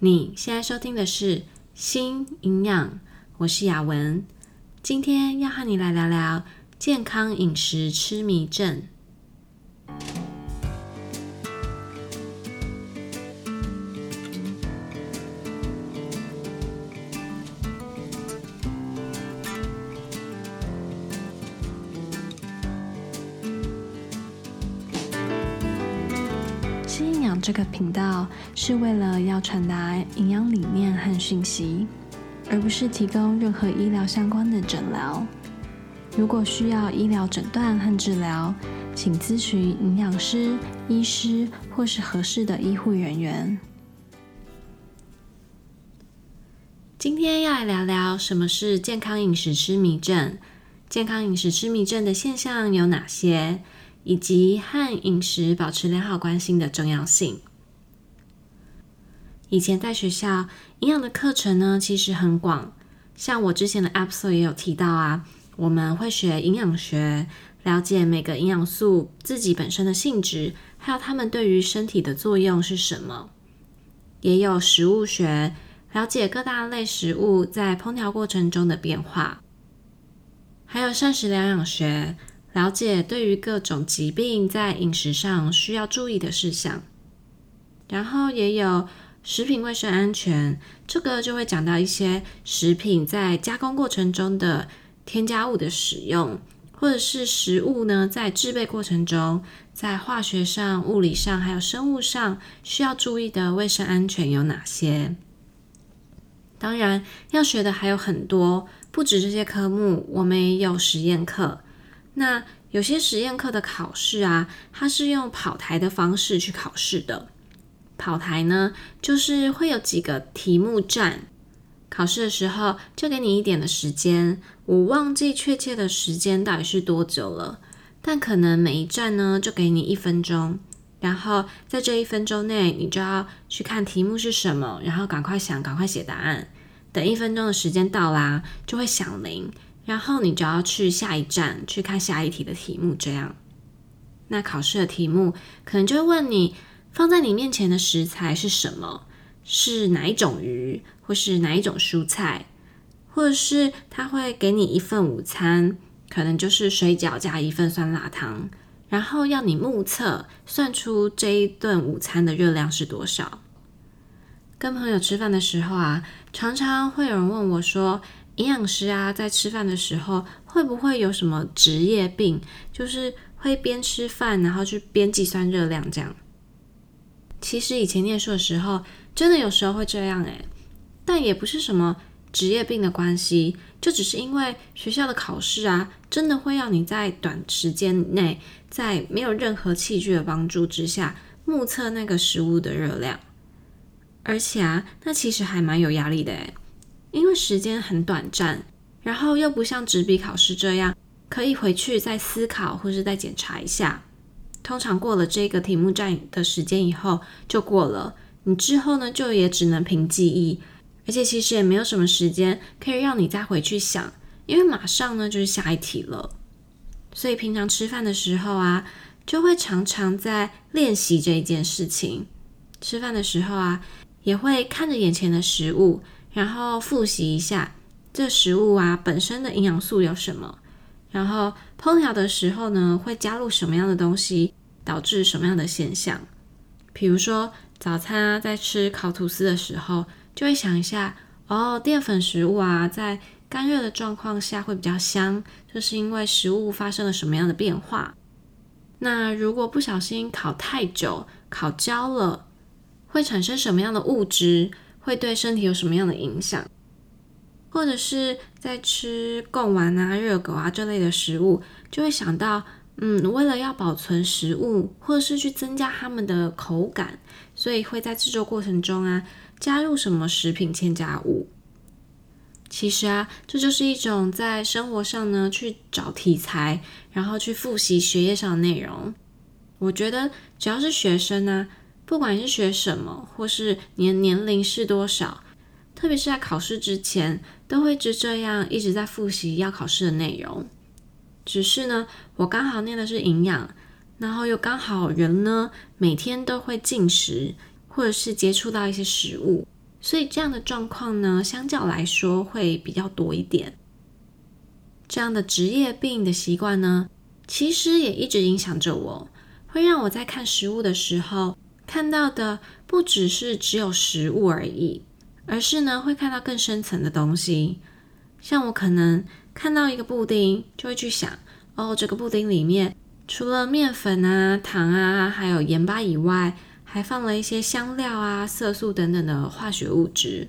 你现在收听的是《新营养》，我是雅文，今天要和你来聊聊健康饮食痴迷症。频道是为了要传达营养理念和讯息，而不是提供任何医疗相关的诊疗。如果需要医疗诊断和治疗，请咨询营养师、医师或是合适的医护人员。今天要来聊聊什么是健康饮食痴迷症，健康饮食痴迷症的现象有哪些？以及和饮食保持良好关系的重要性。以前在学校营养的课程呢，其实很广。像我之前的 episode 也有提到啊，我们会学营养学，了解每个营养素自己本身的性质，还有它们对于身体的作用是什么。也有食物学，了解各大类食物在烹调过程中的变化。还有膳食疗养学。了解对于各种疾病在饮食上需要注意的事项，然后也有食品卫生安全，这个就会讲到一些食品在加工过程中的添加物的使用，或者是食物呢在制备过程中，在化学上、物理上还有生物上需要注意的卫生安全有哪些？当然要学的还有很多，不止这些科目，我们也有实验课。那有些实验课的考试啊，它是用跑台的方式去考试的。跑台呢，就是会有几个题目站，考试的时候就给你一点的时间，我忘记确切的时间到底是多久了，但可能每一站呢就给你一分钟，然后在这一分钟内，你就要去看题目是什么，然后赶快想，赶快写答案。等一分钟的时间到啦，就会响铃。然后你就要去下一站去看下一题的题目，这样。那考试的题目可能就会问你，放在你面前的食材是什么？是哪一种鱼，或是哪一种蔬菜？或者是他会给你一份午餐，可能就是水饺加一份酸辣汤，然后要你目测算出这一顿午餐的热量是多少。跟朋友吃饭的时候啊，常常会有人问我说，营养师啊，在吃饭的时候会不会有什么职业病？就是会边吃饭，然后去边计算热量这样。其实以前念书的时候，真的有时候会这样诶，但也不是什么职业病的关系，就只是因为学校的考试啊，真的会要你在短时间内，在没有任何器具的帮助之下，目测那个食物的热量。而且啊，那其实还蛮有压力的诶。因为时间很短暂，然后又不像纸笔考试这样可以回去再思考或是再检查一下。通常过了这个题目站的时间以后就过了，你之后呢就也只能凭记忆，而且其实也没有什么时间可以让你再回去想，因为马上呢就是下一题了。所以平常吃饭的时候啊，就会常常在练习这一件事情。吃饭的时候啊，也会看着眼前的食物。然后复习一下这食物啊本身的营养素有什么，然后烹调的时候呢会加入什么样的东西，导致什么样的现象。比如说早餐啊在吃烤吐司的时候，就会想一下哦，淀粉食物啊在干热的状况下会比较香，这是因为食物发生了什么样的变化。那如果不小心烤太久，烤焦了，会产生什么样的物质？会对身体有什么样的影响？或者是在吃贡丸啊、热狗啊这类的食物，就会想到，嗯，为了要保存食物，或者是去增加它们的口感，所以会在制作过程中啊加入什么食品添加物。其实啊，这就是一种在生活上呢去找题材，然后去复习学业上的内容。我觉得只要是学生呢。不管是学什么，或是年年龄是多少，特别是在考试之前，都会就这样一直在复习要考试的内容。只是呢，我刚好念的是营养，然后又刚好人呢每天都会进食，或者是接触到一些食物，所以这样的状况呢，相较来说会比较多一点。这样的职业病的习惯呢，其实也一直影响着我，会让我在看食物的时候，看到的不只是只有食物而已，而是呢，会看到更深层的东西。像我可能看到一个布丁，就会去想，哦，这个布丁里面除了面粉啊、糖啊，还有盐巴以外，还放了一些香料啊、色素等等的化学物质，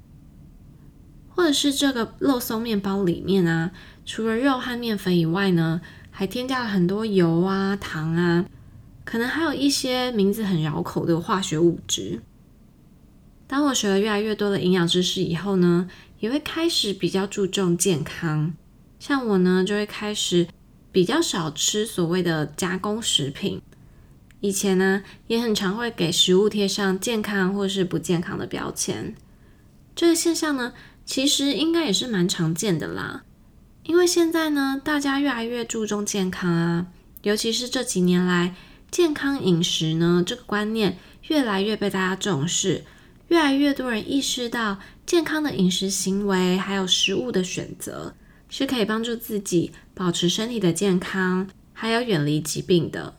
或者是这个肉松面包里面啊，除了肉和面粉以外呢，还添加了很多油啊、糖啊，可能还有一些名字很绕口的化学物质。当我学了越来越多的营养知识以后呢，也会开始比较注重健康。像我呢，就会开始比较少吃所谓的加工食品。以前呢，也很常会给食物贴上健康或是不健康的标签。这个现象呢，其实应该也是蛮常见的啦。因为现在呢，大家越来越注重健康啊，尤其是这几年来，健康饮食呢，这个观念越来越被大家重视，越来越多人意识到健康的饮食行为还有食物的选择是可以帮助自己保持身体的健康，还有远离疾病的。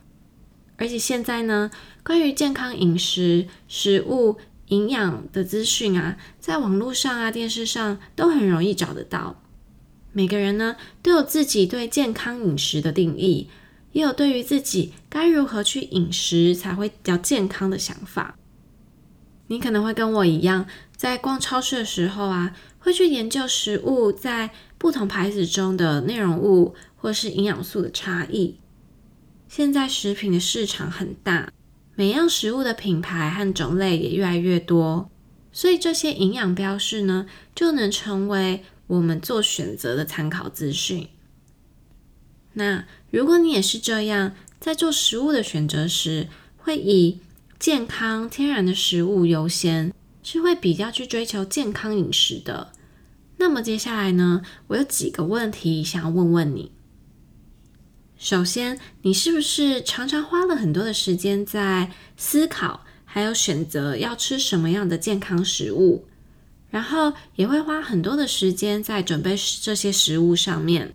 而且现在呢，关于健康饮食、食物营养的资讯啊，在网络上啊、电视上都很容易找得到。每个人呢，都有自己对健康饮食的定义，也有对于自己该如何去饮食才会比较健康的想法。你可能会跟我一样，在逛超市的时候啊，会去研究食物在不同牌子中的内容物或是营养素的差异。现在食品的市场很大，每样食物的品牌和种类也越来越多，所以这些营养标示呢，就能成为我们做选择的参考资讯。那如果你也是这样，在做食物的选择时，会以健康天然的食物优先，是会比较去追求健康饮食的。那么接下来呢，我有几个问题想要问问你。首先，你是不是常常花了很多的时间在思考，还有选择要吃什么样的健康食物？然后也会花很多的时间在准备这些食物上面，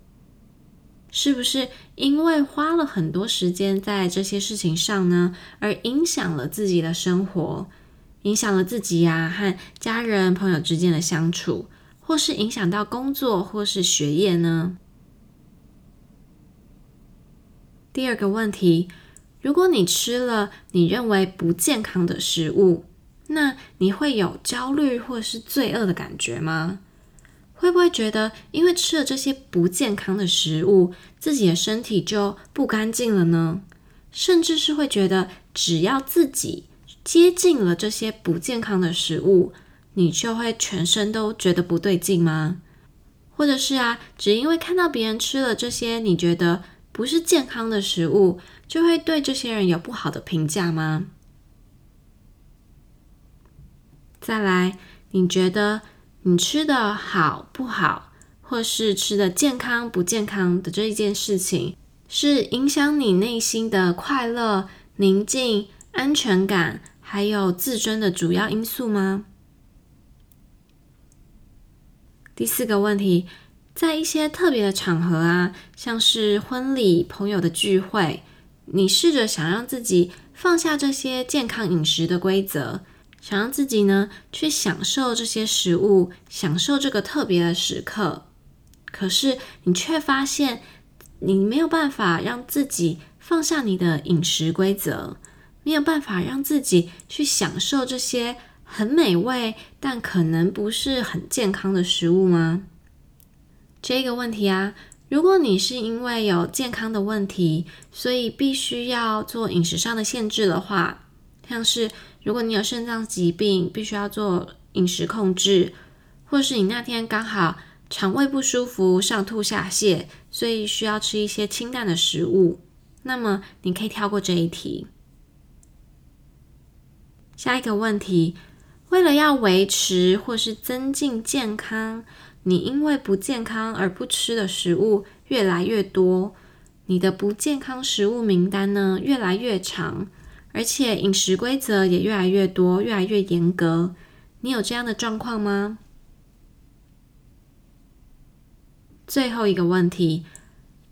是不是因为花了很多时间在这些事情上呢，而影响了自己的生活，影响了自己呀、和家人朋友之间的相处，或是影响到工作或是学业呢？第二个问题，如果你吃了你认为不健康的食物，那你会有焦虑或是罪恶的感觉吗？会不会觉得因为吃了这些不健康的食物，自己的身体就不干净了呢？甚至是会觉得只要自己接近了这些不健康的食物，你就会全身都觉得不对劲吗？或者是啊，只因为看到别人吃了这些你觉得不是健康的食物，就会对这些人有不好的评价吗？再来，你觉得你吃的好不好，或是吃的健康不健康的这一件事情，是影响你内心的快乐、宁静、安全感，还有自尊的主要因素吗？第四个问题，在一些特别的场合啊，像是婚礼、朋友的聚会，你试着想让自己放下这些健康饮食的规则。想让自己呢去享受这些食物，享受这个特别的时刻，可是你却发现你没有办法让自己放下你的饮食规则，没有办法让自己去享受这些很美味但可能不是很健康的食物吗？这个问题啊，如果你是因为有健康的问题，所以必须要做饮食上的限制的话，像是。如果你有肾脏疾病，必须要做饮食控制，或是你那天刚好肠胃不舒服、上吐下泻，所以需要吃一些清淡的食物，那么你可以跳过这一题。下一个问题，为了要维持或是增进健康，你因为不健康而不吃的食物越来越多，你的不健康食物名单呢，越来越长。而且饮食规则也越来越多，越来越严格。你有这样的状况吗？最后一个问题，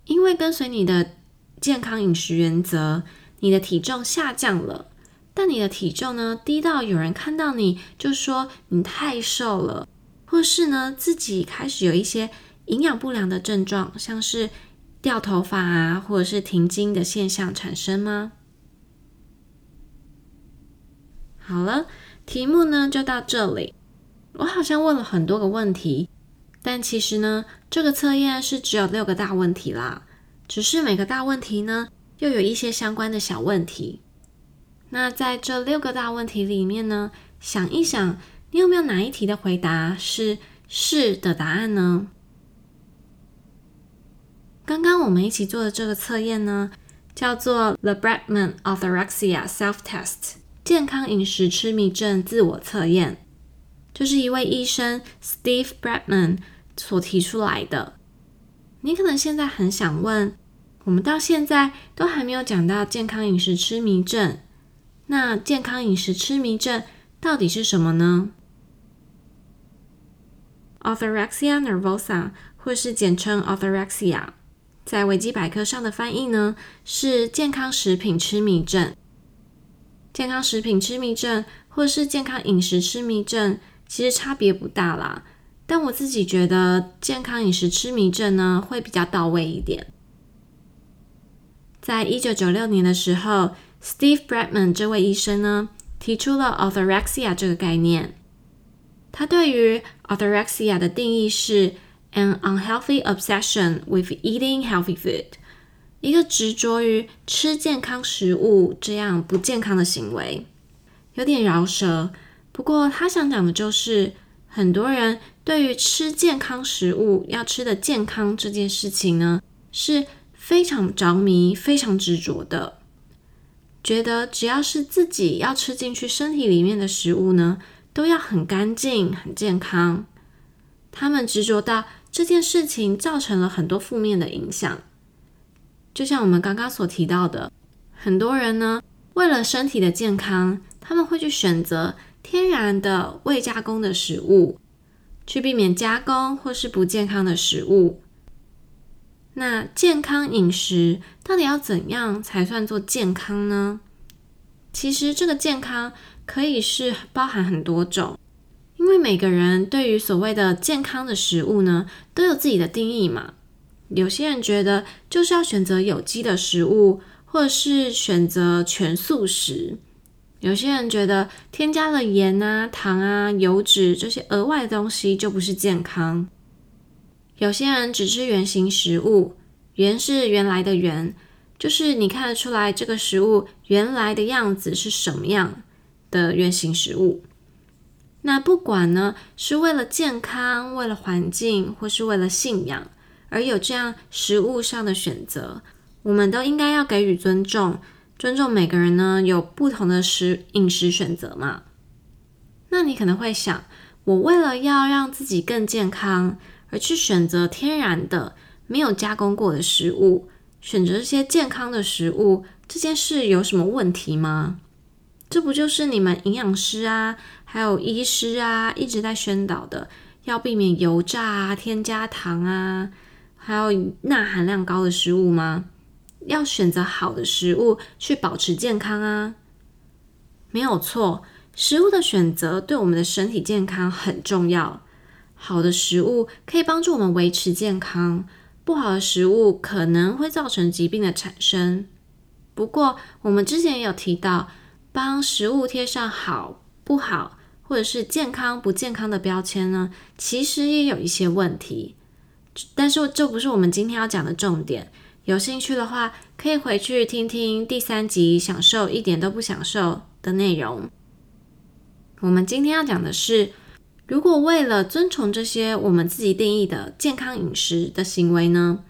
因为跟随你的健康饮食原则，你的体重下降了，但你的体重呢，低到有人看到你就说你太瘦了，或是呢自己开始有一些营养不良的症状，像是掉头发啊，或者是停经的现象产生吗？好了。题目呢就到这里。我好像问了很多个问题，但其实呢，这个测验是只有六个大问题啦。只是每个大问题呢，又有一些相关的小问题。那在这六个大问题里面呢，想一想，你有没有哪一题的回答是是的答案呢？刚刚我们一起做的这个测验呢，叫做 The Bradman Orthorexia Self-Test。健康饮食痴迷症自我测验，就是一位医生 Steve Bregman 所提出来的。你可能现在很想问，我们到现在都还没有讲到健康饮食痴迷症，那健康饮食痴迷症到底是什么呢？Orthorexia nervosa，或是简称 Orthorexia，在维基百科上的翻译呢，是健康食品痴迷症。健康食品痴迷症或是健康饮食痴迷症，其实差别不大啦。但我自己觉得健康饮食痴迷症呢，会比较到位一点。在一九九六年的时候，Steve Bregman 这位医生呢，提出了 orthorexia 这个概念。他对于 orthorexia 的定义是 an unhealthy obsession with eating healthy food。一个执着于吃健康食物这样不健康的行为，有点饶舌。不过他想讲的就是，很多人对于吃健康食物要吃的健康这件事情呢，是非常着迷、非常执着的，觉得只要是自己要吃进去身体里面的食物呢，都要很干净、很健康。他们执着到这件事情造成了很多负面的影响。就像我们刚刚所提到的，很多人呢，为了身体的健康，他们会去选择天然的未加工的食物，去避免加工或是不健康的食物。那健康饮食到底要怎样才算做健康呢？其实这个健康可以是包含很多种，因为每个人对于所谓的健康的食物呢，都有自己的定义嘛。有些人觉得就是要选择有机的食物，或者是选择全素食。有些人觉得添加了盐啊、糖啊、油脂这些额外的东西就不是健康。有些人只吃原形食物，原是原来的原，就是你看得出来这个食物原来的样子是什么样的原形食物。那不管呢，是为了健康、为了环境，或是为了信仰。而有这样食物上的选择，我们都应该要给予尊重，尊重每个人呢，有不同的食饮食选择嘛。那你可能会想，我为了要让自己更健康，而去选择天然的、没有加工过的食物，选择这些健康的食物，这件事有什么问题吗？这不就是你们营养师啊，还有医师啊，一直在宣导的，要避免油炸啊、添加糖啊。还有钠含量高的食物吗？要选择好的食物去保持健康啊，没有错。食物的选择对我们的身体健康很重要。好的食物可以帮助我们维持健康，不好的食物可能会造成疾病的产生。不过，我们之前也有提到，帮食物贴上好、不好，或者是健康、不健康的标签呢，其实也有一些问题。但是这不是我们今天要讲的重点。有兴趣的话，可以回去听听第三集《享受一点都不享受》的内容。我们今天要讲的是，如果为了遵从这些我们自己定义的健康饮食的行为呢，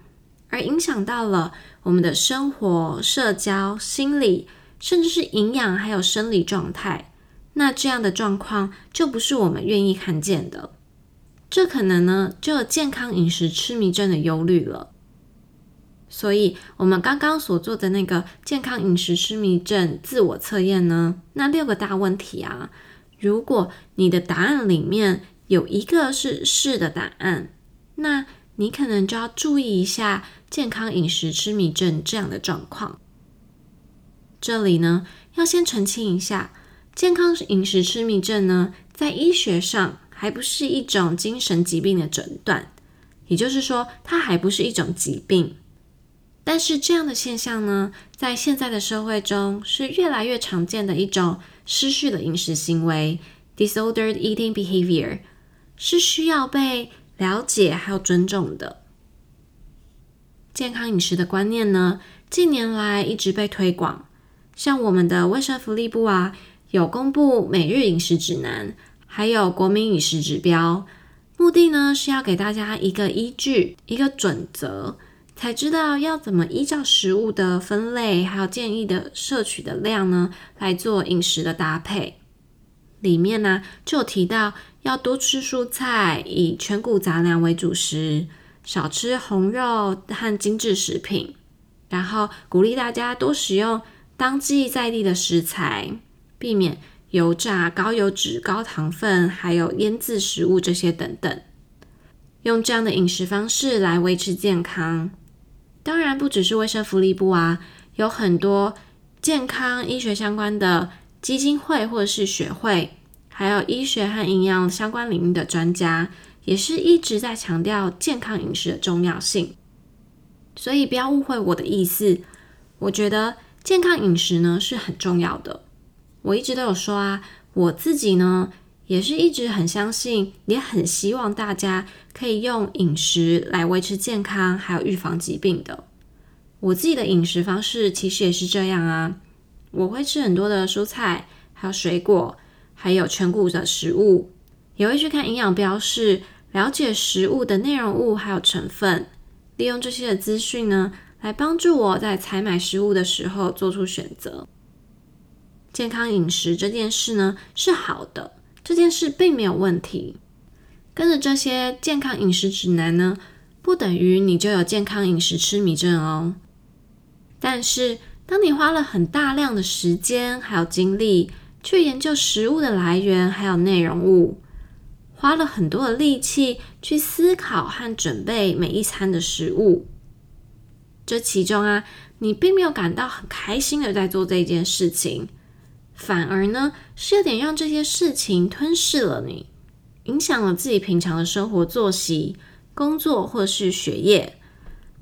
而影响到了我们的生活、社交、心理，甚至是营养还有生理状态，那这样的状况就不是我们愿意看见的。这可能呢，就有健康饮食痴迷症的忧虑了。所以，我们刚刚所做的那个健康饮食痴迷症自我测验呢，那六个大问题啊，如果你的答案里面有一个是是的答案，那你可能就要注意一下健康饮食痴迷症这样的状况。这里呢，要先澄清一下，健康饮食痴迷症呢，在医学上还不是一种精神疾病的诊断，也就是说，它还不是一种疾病。但是这样的现象呢，在现在的社会中是越来越常见的一种失序的饮食行为 （disordered eating behavior），是需要被了解还有尊重的。健康饮食的观念呢，近年来一直被推广。像我们的卫生福利部啊，有公布每日饮食指南，还有国民饮食指标，目的呢是要给大家一个依据、一个准则，才知道要怎么依照食物的分类，还有建议的摄取的量呢，来做饮食的搭配。里面呢就有提到要多吃蔬菜，以全谷杂粮为主食，少吃红肉和精致食品，然后鼓励大家多使用。当季在地的食材，避免油炸、高油脂、高糖分，还有腌制食物这些等等，用这样的饮食方式来维持健康。当然，不只是卫生福利部啊，有很多健康医学相关的基金会或者是学会，还有医学和营养相关领域的专家，也是一直在强调健康饮食的重要性。所以，不要误会我的意思，我觉得。健康饮食呢是很重要的，我一直都有说啊，我自己呢也是一直很相信，也很希望大家可以用饮食来维持健康，还有预防疾病的。我自己的饮食方式其实也是这样啊，我会吃很多的蔬菜，还有水果，还有全谷的食物，也会去看营养标示，了解食物的内容物还有成分，利用这些的资讯呢。来帮助我在采买食物的时候做出选择。健康饮食这件事呢是好的，这件事并没有问题。跟着这些健康饮食指南呢，不等于你就有健康饮食痴迷症哦。但是，当你花了很大量的时间还有精力去研究食物的来源还有内容物，花了很多的力气去思考和准备每一餐的食物。这其中啊，你并没有感到很开心的在做这件事情，反而呢是有点让这些事情吞噬了你，影响了自己平常的生活作息、工作或是学业，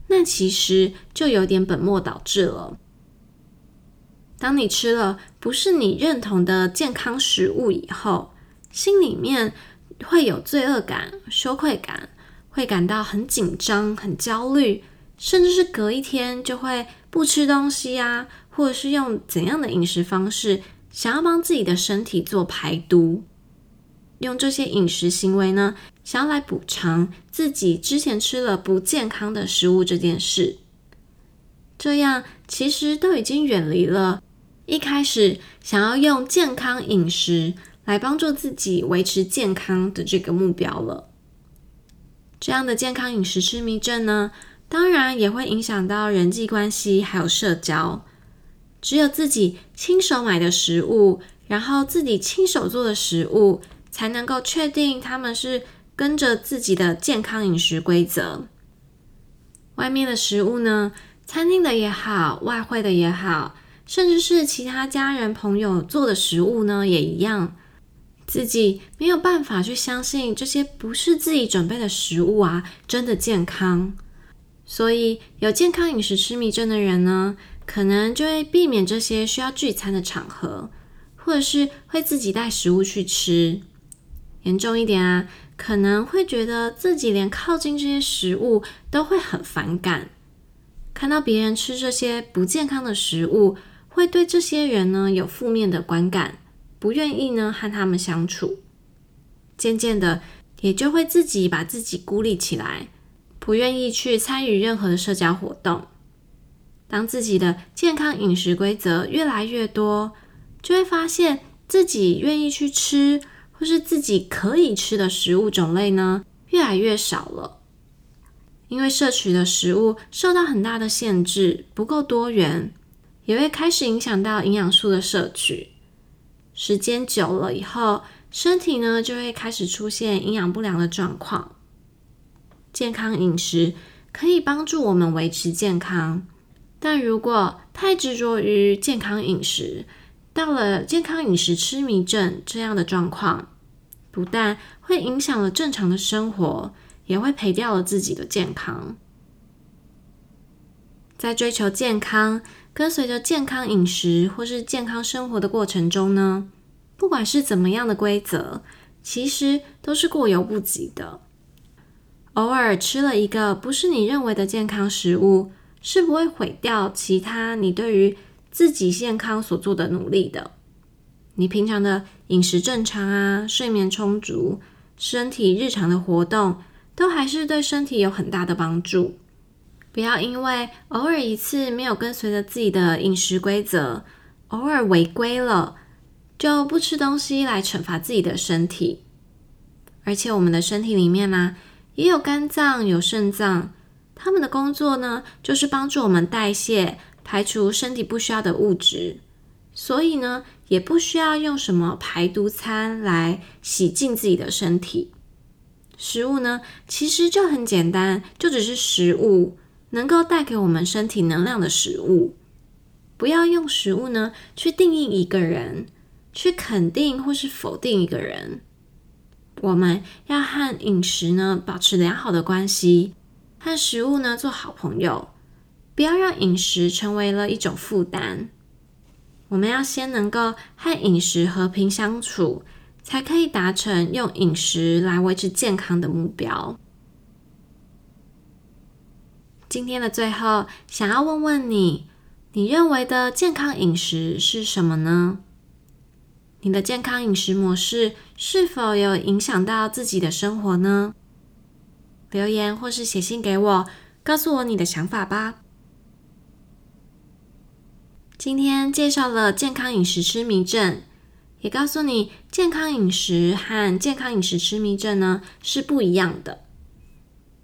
那其实就有点本末倒置了。当你吃了不是你认同的健康食物以后，心里面会有罪恶感、羞愧感，会感到很紧张、很焦虑。甚至是隔一天就会不吃东西啊，或者是用怎样的饮食方式，想要帮自己的身体做排毒，用这些饮食行为呢，想要来补偿自己之前吃了不健康的食物这件事。这样其实都已经远离了一开始想要用健康饮食来帮助自己维持健康的这个目标了。这样的健康饮食痴迷症呢，当然也会影响到人际关系，还有社交。只有自己亲手买的食物，然后自己亲手做的食物，才能够确定他们是跟着自己的健康饮食规则。外面的食物呢，餐厅的也好，外烩的也好，甚至是其他家人朋友做的食物呢，也一样。自己没有办法去相信这些不是自己准备的食物啊，真的健康。所以，有健康饮食痴迷症的人呢，可能就会避免这些需要聚餐的场合，或者是会自己带食物去吃。严重一点啊，可能会觉得自己连靠近这些食物都会很反感。看到别人吃这些不健康的食物，会对这些人呢有负面的观感，不愿意呢和他们相处。渐渐的，也就会自己把自己孤立起来。不愿意去参与任何的社交活动。当自己的健康饮食规则越来越多，就会发现自己愿意去吃或是自己可以吃的食物种类呢，越来越少了。因为摄取的食物受到很大的限制，不够多元，也会开始影响到营养素的摄取。时间久了以后，身体呢就会开始出现营养不良的状况。健康饮食可以帮助我们维持健康，但如果太执着于健康饮食，到了健康饮食痴迷症这样的状况，不但会影响了正常的生活，也会赔掉了自己的健康。在追求健康、跟随着健康饮食或是健康生活的过程中呢，不管是怎么样的规则，其实都是过犹不及的。偶尔吃了一个不是你认为的健康食物，是不会毁掉其他你对于自己健康所做的努力的。你平常的饮食正常啊，睡眠充足，身体日常的活动，都还是对身体有很大的帮助。不要因为偶尔一次没有跟随着自己的饮食规则，偶尔违规了，就不吃东西来惩罚自己的身体。而且我们的身体里面呢、啊，也有肝脏、有肾脏，他们的工作呢，就是帮助我们代谢。排除身体不需要的物质，所以呢，也不需要用什么排毒餐来洗净自己的身体。食物呢，其实就很简单，就只是食物，能够带给我们身体能量的食物。不要用食物呢去定义一个人，去肯定或是否定一个人。我们要和饮食呢保持良好的关系，和食物呢做好朋友。不要让饮食成为了一种负担。我们要先能够和饮食和平相处，才可以达成用饮食来维持健康的目标。今天的最后，想要问问你，你认为的健康饮食是什么呢？你的健康饮食模式是否有影响到自己的生活呢？留言或是写信给我，告诉我你的想法吧。今天介绍了健康饮食痴迷症，也告诉你健康饮食和健康饮食痴迷症呢是不一样的。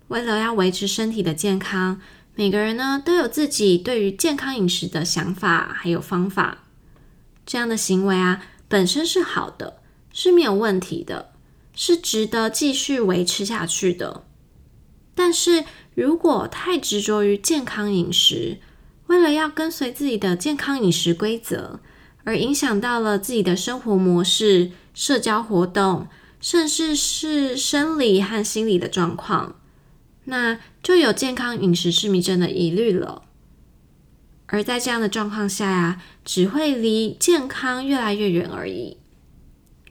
为了要维持身体的健康，每个人呢都有自己对于健康饮食的想法还有方法。这样的行为啊本身是好的，是没有问题的，是值得继续维持下去的。但是如果太执着于健康饮食，为了要跟随自己的健康饮食规则，而影响到了自己的生活模式、社交活动，甚至是生理和心理的状况，那就有健康饮食痴迷症的疑虑了。而在这样的状况下呀，只会离健康越来越远而已。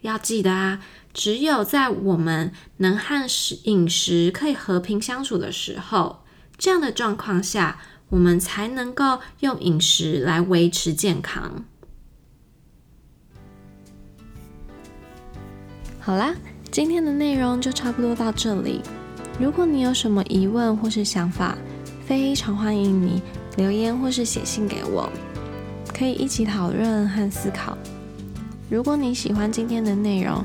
要记得啊，只有在我们能和食饮食可以和平相处的时候，这样的状况下。我们才能够用饮食来维持健康。好啦，今天的内容就差不多到这里。如果你有什么疑问或是想法，非常欢迎你留言或是写信给我，可以一起讨论和思考。如果你喜欢今天的内容，